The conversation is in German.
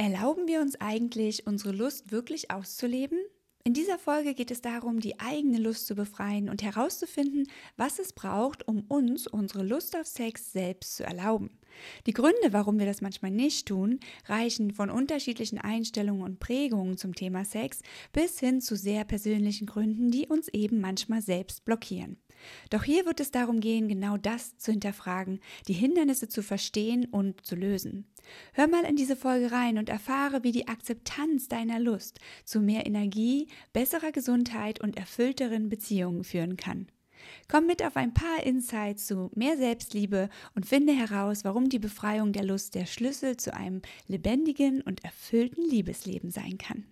Erlauben wir uns eigentlich, unsere Lust wirklich auszuleben? In dieser Folge geht es darum, die eigene Lust zu befreien und herauszufinden, was es braucht, um uns unsere Lust auf Sex selbst zu erlauben. Die Gründe, warum wir das manchmal nicht tun, reichen von unterschiedlichen Einstellungen und Prägungen zum Thema Sex bis hin zu sehr persönlichen Gründen, die uns eben manchmal selbst blockieren. Doch hier wird es darum gehen, genau das zu hinterfragen, die Hindernisse zu verstehen und zu lösen. Hör mal in diese Folge rein und erfahre, wie die Akzeptanz deiner Lust zu mehr Energie, besserer Gesundheit und erfüllteren Beziehungen führen kann. Komm mit auf ein paar Insights zu mehr Selbstliebe und finde heraus, warum die Befreiung der Lust der Schlüssel zu einem lebendigen und erfüllten Liebesleben sein kann.